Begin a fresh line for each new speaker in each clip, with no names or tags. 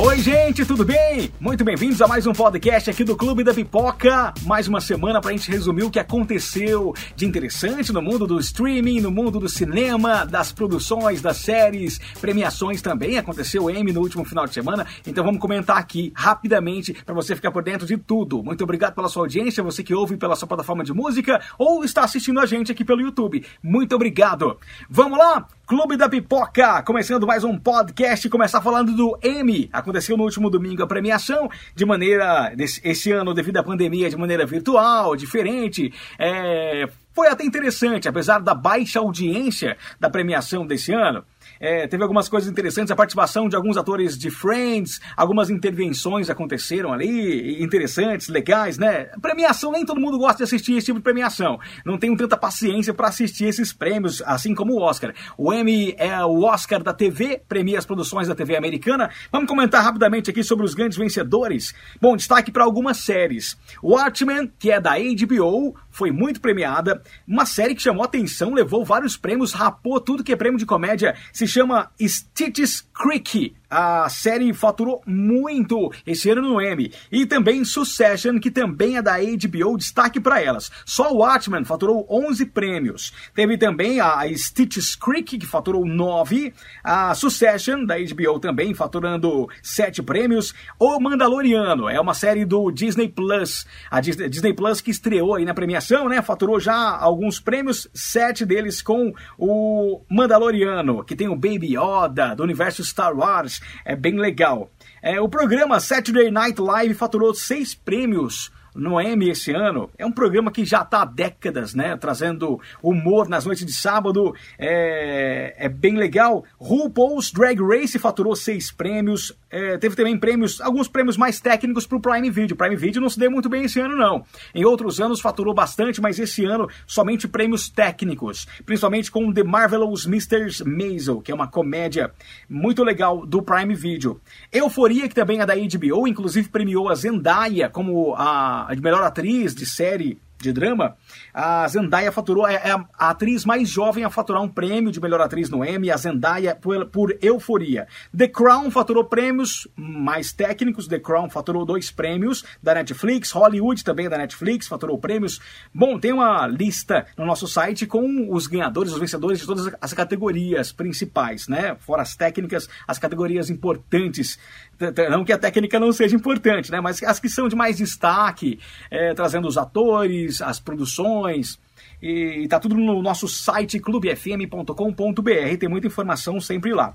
Oi, gente, tudo bem? Muito bem-vindos a mais um podcast aqui do Clube da Pipoca. Mais uma semana pra gente resumir o que aconteceu de interessante no mundo do streaming, no mundo do cinema, das produções, das séries, premiações também. Aconteceu o Emmy no último final de semana, então vamos comentar aqui rapidamente para você ficar por dentro de tudo. Muito obrigado pela sua audiência, você que ouve pela sua plataforma de música ou está assistindo a gente aqui pelo YouTube. Muito obrigado. Vamos lá? Clube da Pipoca, começando mais um podcast, começar falando do Emmy. Aconteceu no último domingo a premiação, de maneira, esse ano devido à pandemia, de maneira virtual, diferente. É, foi até interessante, apesar da baixa audiência da premiação desse ano. É, teve algumas coisas interessantes, a participação de alguns atores de Friends, algumas intervenções aconteceram ali, interessantes, legais, né? Premiação, nem todo mundo gosta de assistir esse tipo de premiação. Não tenho tanta paciência para assistir esses prêmios, assim como o Oscar. O Emmy é o Oscar da TV, premia as produções da TV americana. Vamos comentar rapidamente aqui sobre os grandes vencedores. Bom, destaque para algumas séries. Watchmen, que é da HBO, foi muito premiada. Uma série que chamou atenção, levou vários prêmios, rapou tudo que é prêmio de comédia. Se chama Stitches Creek. A série faturou muito esse ano no Emmy. E também Succession, que também é da HBO, destaque para elas. Só Watchmen faturou 11 prêmios. Teve também a Stitches Creek, que faturou 9. A Succession, da HBO também, faturando 7 prêmios. O Mandaloriano, é uma série do Disney Plus. A Disney, Plus que estreou aí na premiação, né? Faturou já alguns prêmios, 7 deles com o Mandaloriano, que tem o Baby Yoda, do universo Star Wars é bem legal. É, o programa Saturday Night Live faturou seis prêmios no Emmy esse ano. É um programa que já está há décadas, né? Trazendo humor nas noites de sábado. É, é bem legal. RuPaul's Drag Race faturou seis prêmios. É, teve também prêmios, alguns prêmios mais técnicos para o Prime Video. Prime Video não se deu muito bem esse ano, não. Em outros anos faturou bastante, mas esse ano somente prêmios técnicos. Principalmente com The Marvelous Mr. Maisel, que é uma comédia muito legal do Prime Video. Euforia, que também é da HBO, inclusive premiou a Zendaya como a de melhor atriz de série de drama, a Zendaya faturou, é, é, a atriz mais jovem a faturar um prêmio de melhor atriz no Emmy, a Zendaya por, por Euforia. The Crown faturou prêmios mais técnicos, The Crown faturou dois prêmios da Netflix, Hollywood também é da Netflix faturou prêmios. Bom, tem uma lista no nosso site com os ganhadores, os vencedores de todas as categorias principais, né? Fora as técnicas, as categorias importantes. Não que a técnica não seja importante, né? Mas as que são de mais destaque, é, trazendo os atores, as produções. E está tudo no nosso site clubefm.com.br, tem muita informação sempre lá.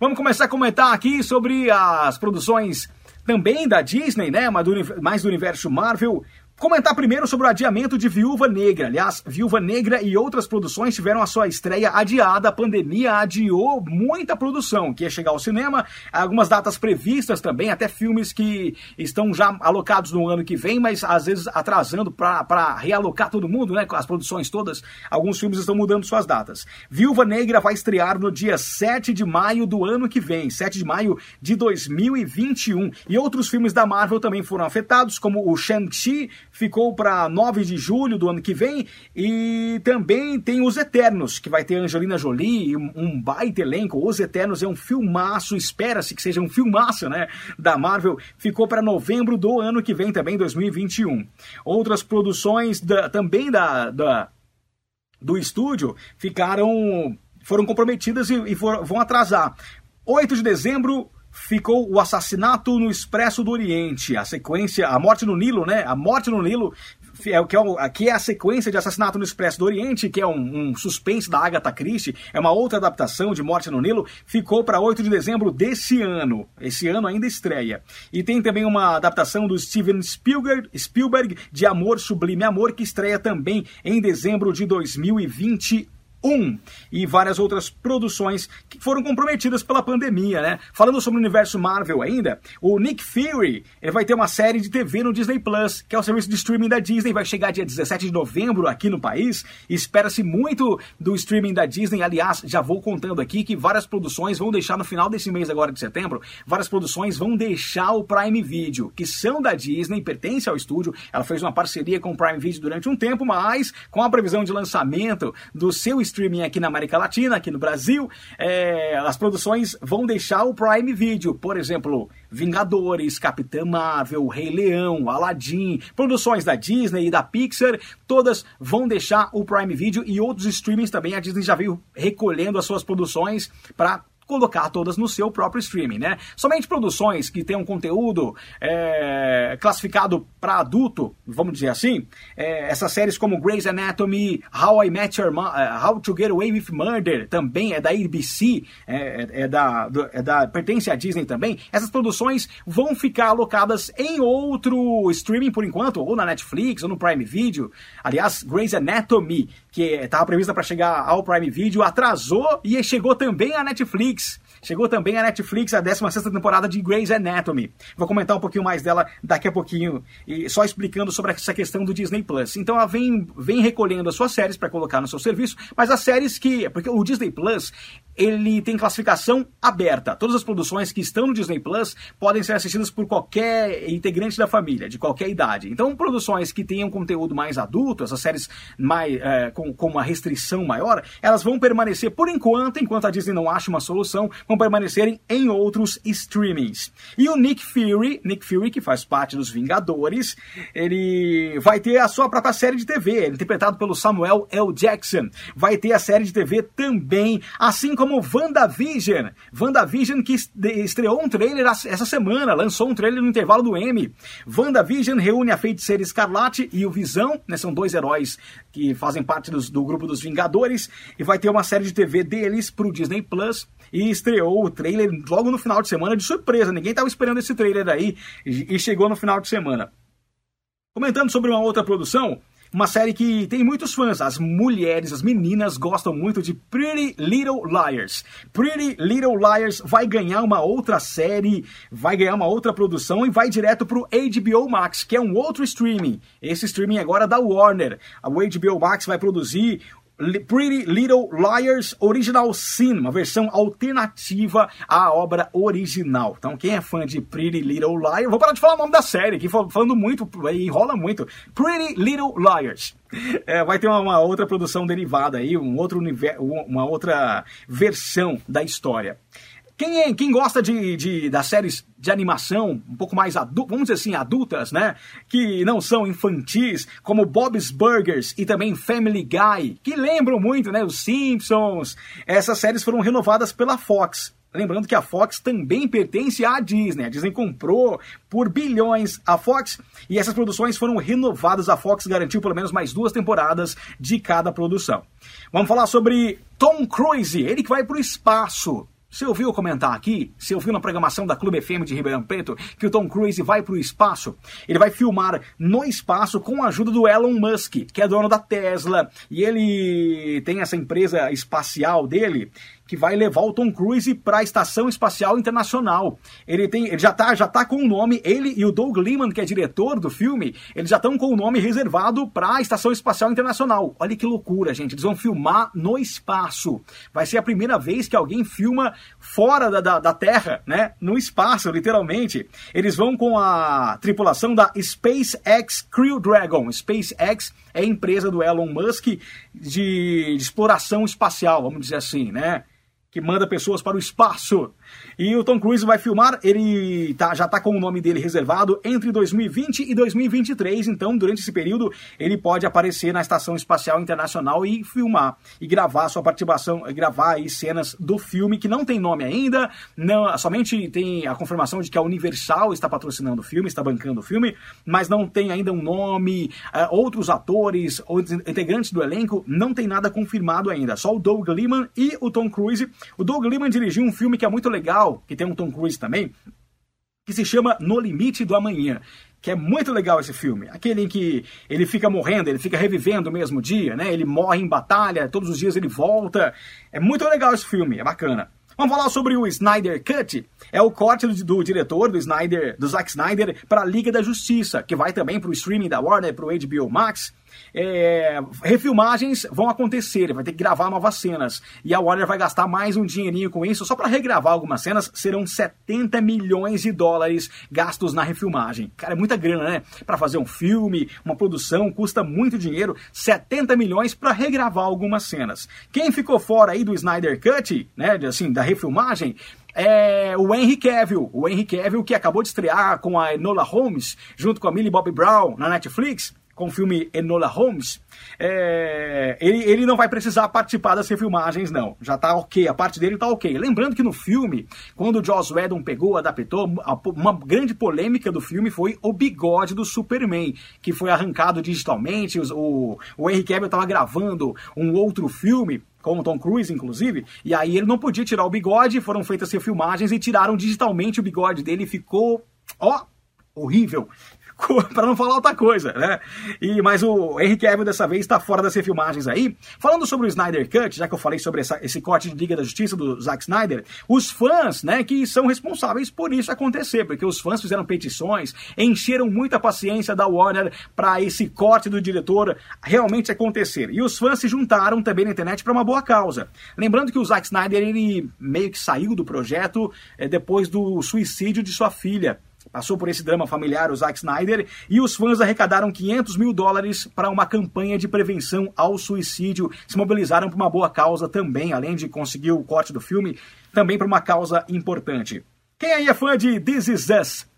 Vamos começar a comentar aqui sobre as produções também da Disney, né? Mais do universo Marvel. Comentar primeiro sobre o adiamento de Viúva Negra. Aliás, Viúva Negra e outras produções tiveram a sua estreia adiada. A pandemia adiou muita produção que ia chegar ao cinema. Algumas datas previstas também, até filmes que estão já alocados no ano que vem, mas às vezes atrasando para realocar todo mundo, né? As produções todas. Alguns filmes estão mudando suas datas. Viúva Negra vai estrear no dia 7 de maio do ano que vem, 7 de maio de 2021. E outros filmes da Marvel também foram afetados, como o Shang-Chi ficou para 9 de julho do ano que vem. E também tem Os Eternos, que vai ter Angelina Jolie, um baita elenco. Os Eternos é um filmaço, espera-se que seja um filmaço, né? Da Marvel. Ficou para novembro do ano que vem também, 2021. Outras produções da, também da, da, do estúdio ficaram. foram comprometidas e, e for, vão atrasar. 8 de dezembro, ficou o assassinato no Expresso do Oriente, a sequência, a morte no Nilo, né? A morte no Nilo é, que, é, que é a sequência de Assassinato no Expresso do Oriente, que é um, um suspense da Agatha Christie, é uma outra adaptação de Morte no Nilo, ficou para 8 de dezembro desse ano. Esse ano ainda estreia. E tem também uma adaptação do Steven Spielberg, Spielberg de Amor Sublime Amor, que estreia também em dezembro de 2021. 1 e várias outras produções que foram comprometidas pela pandemia, né? Falando sobre o universo Marvel ainda, o Nick Fury ele vai ter uma série de TV no Disney Plus, que é o serviço de streaming da Disney, vai chegar dia 17 de novembro aqui no país. Espera-se muito do streaming da Disney. Aliás, já vou contando aqui que várias produções vão deixar no final desse mês agora de setembro, várias produções vão deixar o Prime Video, que são da Disney, pertence ao estúdio. Ela fez uma parceria com o Prime Video durante um tempo, mas com a previsão de lançamento do seu streaming aqui na América Latina, aqui no Brasil, é, as produções vão deixar o Prime Video. Por exemplo, Vingadores, Capitã Marvel, Rei Leão, Aladdin, produções da Disney e da Pixar, todas vão deixar o Prime Video e outros streamings também. A Disney já veio recolhendo as suas produções para colocar todas no seu próprio streaming, né? Somente produções que tenham conteúdo é, classificado para adulto, vamos dizer assim, é, essas séries como Grey's Anatomy, How I Met Your Mom, uh, How to Get Away with Murder, também é da ABC, é, é, é da, é da pertence à Disney também. Essas produções vão ficar alocadas em outro streaming por enquanto, ou na Netflix, ou no Prime Video. Aliás, Grey's Anatomy, que estava prevista para chegar ao Prime Video, atrasou e chegou também à Netflix. Chegou também a Netflix a 16 temporada de Grey's Anatomy. Vou comentar um pouquinho mais dela daqui a pouquinho, e só explicando sobre essa questão do Disney Plus. Então ela vem, vem recolhendo as suas séries para colocar no seu serviço, mas as séries que. Porque o Disney Plus ele tem classificação aberta. Todas as produções que estão no Disney Plus podem ser assistidas por qualquer integrante da família, de qualquer idade. Então, produções que tenham conteúdo mais adulto, essas séries mais, é, com, com uma restrição maior, elas vão permanecer por enquanto, enquanto a Disney não acha uma solução, vão permanecerem em outros streamings. E o Nick Fury, Nick Fury, que faz parte dos Vingadores, ele vai ter a sua própria série de TV, interpretado pelo Samuel L. Jackson. Vai ter a série de TV também, assim como como WandaVision. WandaVision que estreou um trailer essa semana, lançou um trailer no intervalo do M. WandaVision reúne a Feiticeira Escarlate e o Visão, né, são dois heróis que fazem parte dos, do grupo dos Vingadores, e vai ter uma série de TV deles pro Disney Plus. E estreou o trailer logo no final de semana de surpresa, ninguém estava esperando esse trailer aí, e chegou no final de semana. Comentando sobre uma outra produção, uma série que tem muitos fãs. As mulheres, as meninas gostam muito de Pretty Little Liars. Pretty Little Liars vai ganhar uma outra série, vai ganhar uma outra produção e vai direto pro HBO Max, que é um outro streaming. Esse streaming agora é da Warner. A HBO Max vai produzir Pretty Little Liars Original Sin, uma versão alternativa à obra original. Então, quem é fã de Pretty Little Liars, vou parar de falar o nome da série, aqui falando muito, enrola muito. Pretty Little Liars. É, vai ter uma, uma, outra produção derivada aí, um outro universo, uma outra versão da história. Quem, é, quem gosta de, de, das séries de animação um pouco mais adultas, vamos dizer assim, adultas, né? Que não são infantis, como Bob's Burgers e também Family Guy, que lembram muito, né? Os Simpsons. Essas séries foram renovadas pela Fox. Lembrando que a Fox também pertence à Disney. A Disney comprou por bilhões a Fox e essas produções foram renovadas. A Fox garantiu pelo menos mais duas temporadas de cada produção. Vamos falar sobre Tom Cruise, ele que vai para o espaço. Você ouviu comentar aqui? Você ouviu na programação da Clube FM de Ribeirão Preto que o Tom Cruise vai para o espaço? Ele vai filmar no espaço com a ajuda do Elon Musk, que é dono da Tesla, e ele tem essa empresa espacial dele que vai levar o Tom Cruise para a Estação Espacial Internacional. Ele tem, ele já tá, já tá com o nome, ele e o Doug Liman, que é diretor do filme, eles já estão com o nome reservado para a Estação Espacial Internacional. Olha que loucura, gente. Eles vão filmar no espaço. Vai ser a primeira vez que alguém filma fora da, da, da Terra, né? No espaço, literalmente. Eles vão com a tripulação da SpaceX Crew Dragon. SpaceX é a empresa do Elon Musk de, de exploração espacial, vamos dizer assim, né? Que manda pessoas para o espaço. E o Tom Cruise vai filmar, ele tá, já está com o nome dele reservado entre 2020 e 2023, então durante esse período ele pode aparecer na Estação Espacial Internacional e filmar e gravar sua participação, gravar aí cenas do filme que não tem nome ainda, não, somente tem a confirmação de que a Universal está patrocinando o filme, está bancando o filme, mas não tem ainda um nome, uh, outros atores, outros integrantes do elenco, não tem nada confirmado ainda, só o Doug Liman e o Tom Cruise. O Doug Liman dirigiu um filme que é muito legal legal, que tem um Tom Cruise também, que se chama No Limite do Amanhã, que é muito legal esse filme. Aquele em que ele fica morrendo, ele fica revivendo o mesmo dia, né? Ele morre em batalha, todos os dias ele volta. É muito legal esse filme, é bacana. Vamos falar sobre o Snyder Cut. É o corte do, do diretor, do Snyder, do Zack Snyder, para a Liga da Justiça, que vai também para o streaming da Warner, para o HBO Max é, refilmagens vão acontecer, vai ter que gravar novas cenas. E a Warner vai gastar mais um dinheirinho com isso, só para regravar algumas cenas, serão 70 milhões de dólares gastos na refilmagem. Cara, é muita grana, né? Para fazer um filme, uma produção, custa muito dinheiro, 70 milhões para regravar algumas cenas. Quem ficou fora aí do Snyder Cut, né, assim, da refilmagem, é o Henry Cavill. O Henry Cavill que acabou de estrear com a Enola Holmes, junto com a Millie Bobby Brown na Netflix com o filme Enola Holmes, é, ele, ele não vai precisar participar das refilmagens, não. Já tá ok, a parte dele tá ok. Lembrando que no filme, quando o Joss Whedon pegou, adaptou, uma grande polêmica do filme foi o bigode do Superman, que foi arrancado digitalmente. O, o Henry Cavill estava gravando um outro filme com o Tom Cruise, inclusive, e aí ele não podia tirar o bigode, foram feitas refilmagens e tiraram digitalmente o bigode dele ficou, ó, horrível. para não falar outra coisa, né? E, mas o Henry Cavill dessa vez está fora das refilmagens aí. Falando sobre o Snyder Cut, já que eu falei sobre essa, esse corte de Liga da Justiça do Zack Snyder, os fãs, né, que são responsáveis por isso acontecer, porque os fãs fizeram petições, encheram muita paciência da Warner para esse corte do diretor realmente acontecer. E os fãs se juntaram também na internet para uma boa causa. Lembrando que o Zack Snyder ele meio que saiu do projeto é, depois do suicídio de sua filha. Passou por esse drama familiar o Zack Snyder e os fãs arrecadaram 500 mil dólares para uma campanha de prevenção ao suicídio. Se mobilizaram para uma boa causa também, além de conseguir o corte do filme, também para uma causa importante. Quem aí é fã de This Is Us?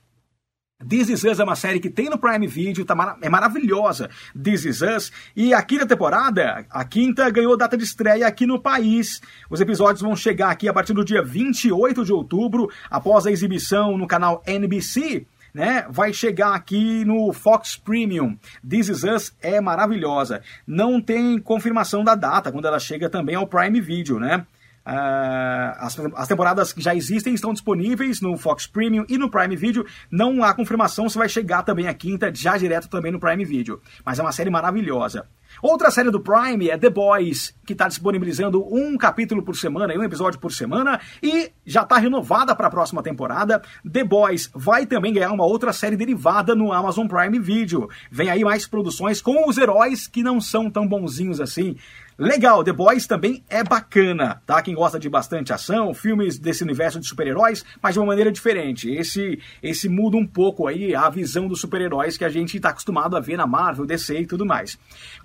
This Is Us é uma série que tem no Prime Video, tá mar é maravilhosa. This Is Us. E a quinta temporada, a quinta ganhou data de estreia aqui no país. Os episódios vão chegar aqui a partir do dia 28 de outubro, após a exibição no canal NBC. Né, vai chegar aqui no Fox Premium. This Is Us é maravilhosa. Não tem confirmação da data quando ela chega também ao Prime Video, né? Uh, as, as, temporadas que já existem estão disponíveis no Fox Premium e no Prime Video. Não há confirmação se vai chegar também a quinta, já direto também no Prime Video. Mas é uma série maravilhosa. Outra série do Prime é The Boys, que está disponibilizando um capítulo por semana, um episódio por semana, e já está renovada para a próxima temporada. The Boys vai também ganhar uma outra série derivada no Amazon Prime Video. Vem aí mais produções com os heróis que não são tão bonzinhos assim. Legal, The Boys também é bacana, tá? Quem gosta de bastante ação, filmes desse universo de super-heróis, mas de uma maneira diferente. Esse esse muda um pouco aí a visão dos super-heróis que a gente está acostumado a ver na Marvel, DC e tudo mais.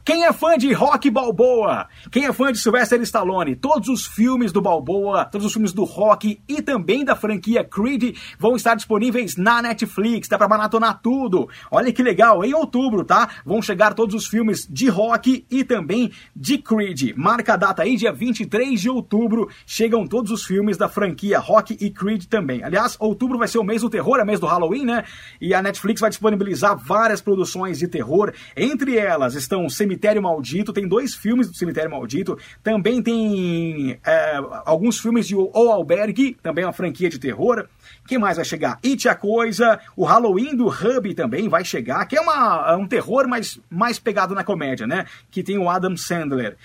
Quem é fã de Rock Balboa? Quem é fã de Sylvester Stallone? Todos os filmes do Balboa, todos os filmes do Rock e também da franquia Creed vão estar disponíveis na Netflix, dá pra maratonar tudo. Olha que legal, em outubro, tá? Vão chegar todos os filmes de Rock e também de Creed. Creed. Marca a data aí, dia 23 de outubro, chegam todos os filmes da franquia Rock e Creed também. Aliás, outubro vai ser o mês do terror, é mês do Halloween, né? E a Netflix vai disponibilizar várias produções de terror. Entre elas estão Cemitério Maldito, tem dois filmes do Cemitério Maldito, também tem é, alguns filmes de O Albergue, também uma franquia de terror. Quem mais vai chegar? It a Coisa, o Halloween do Hub também vai chegar, que é uma, um terror mais, mais pegado na comédia, né? Que tem o Adam Sandler.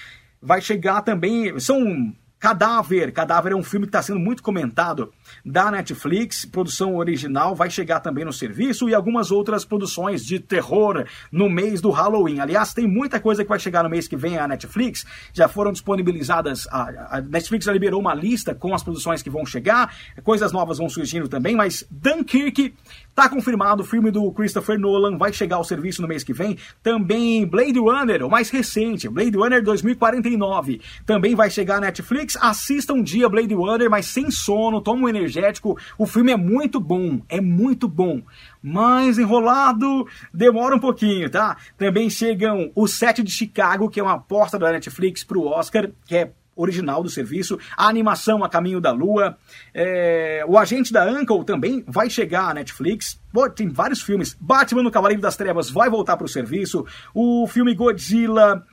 Vai chegar também, são Cadáver. Cadáver é um filme que está sendo muito comentado da Netflix, produção original, vai chegar também no serviço e algumas outras produções de terror no mês do Halloween. Aliás, tem muita coisa que vai chegar no mês que vem a Netflix, já foram disponibilizadas, a, a Netflix já liberou uma lista com as produções que vão chegar, coisas novas vão surgindo também, mas Dunkirk Tá confirmado, o filme do Christopher Nolan vai chegar ao serviço no mês que vem. Também Blade Runner, o mais recente, Blade Runner 2049, também vai chegar à Netflix. Assista um dia Blade Runner, mas sem sono, toma um energético. O filme é muito bom, é muito bom. Mas enrolado, demora um pouquinho, tá? Também chegam o Set de Chicago, que é uma aposta da Netflix pro Oscar, que é original do serviço, a animação A Caminho da Lua, é, o Agente da Uncle também vai chegar à Netflix. Pô, tem vários filmes. Batman no Cavaleiro das Trevas vai voltar para o serviço. O filme Godzilla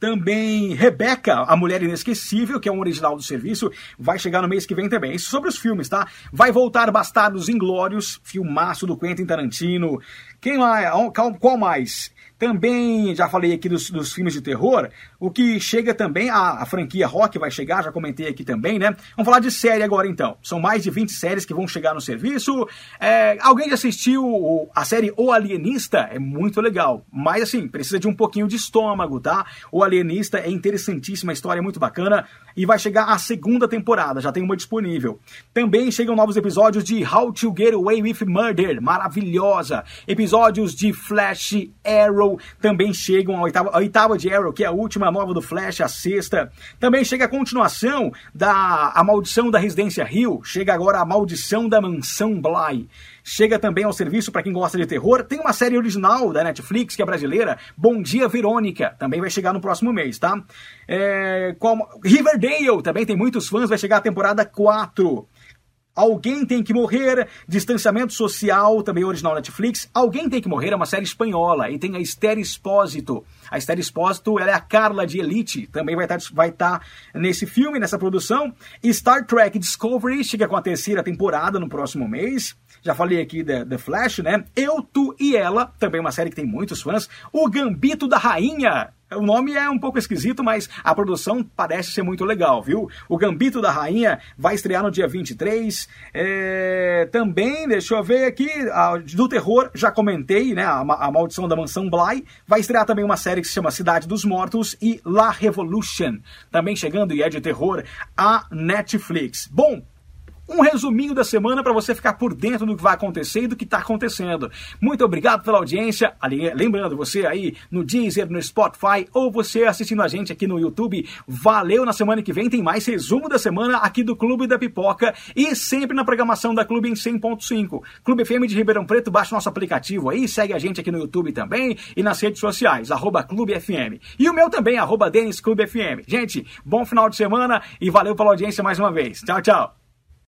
Também Rebeca, a Mulher Inesquecível, que é um original do serviço, vai chegar no mês que vem também. Isso sobre os filmes, tá? Vai voltar Bastardos Inglórios, filmaço do Quentin Tarantino. Quem mais? Qual mais? Também, já falei aqui dos, dos filmes de terror, o que chega também, a, a, franquia Rock vai chegar, já comentei aqui também, né? Vamos falar de série agora então. São mais de 20 séries que vão chegar no serviço. É, alguém já assistiu a série O Alienista? É muito legal, mas assim, precisa de um pouquinho de estômago, tá? O Alienista é interessantíssima, a história é muito bacana e vai chegar a segunda temporada, já tem uma disponível. Também chegam novos episódios de How to Get Away with Murder, maravilhosa. Episódios de Flash, Arrow, também chegam a oitava, a oitava de Arrow, que é a última nova do Flash, a sexta. Também chega a continuação da A Maldição da Residência Hill, chega agora a Maldição da Mansão Bly. Chega também ao serviço para quem gosta de terror. Tem uma série original da Netflix, que é brasileira, Bom Dia Verônica. Também vai chegar no próximo mês, tá? É, qual... Riverdale também tem muitos fãs, vai chegar a temporada 4. Alguém Tem Que Morrer, Distanciamento Social, também original Netflix. Alguém Tem Que Morrer é uma série espanhola e tem a Esther Espósito. A Esther Espósito ela é a Carla de Elite, também vai estar tá, vai tá nesse filme, nessa produção. Star Trek Discovery chega com a terceira temporada no próximo mês. Já falei aqui da The Flash, né? Eu, Tu e Ela, também uma série que tem muitos fãs. O Gambito da Rainha, o nome é um pouco esquisito, mas a produção parece ser muito legal, viu? O Gambito da Rainha vai estrear no dia 23. É... Também, deixa eu ver aqui, a... do terror, já comentei, né? A, a Maldição da Mansão Bly. Vai estrear também uma série que se chama Cidade dos Mortos e La Revolution. Também chegando e é de terror a Netflix. Bom, um resuminho da semana para você ficar por dentro do que vai acontecer e do que está acontecendo. Muito obrigado pela audiência. Lembrando, você aí no Deezer, no Spotify ou você assistindo a gente aqui no YouTube, valeu. Na semana que vem tem mais resumo da semana aqui do Clube da Pipoca e sempre na programação da Clube em 100.5. Clube FM de Ribeirão Preto, baixa nosso aplicativo aí, segue a gente aqui no YouTube também e nas redes sociais, arroba Clube FM. E o meu também, arroba Denis Clube FM. Gente, bom final de semana e valeu pela audiência mais uma vez. Tchau, tchau.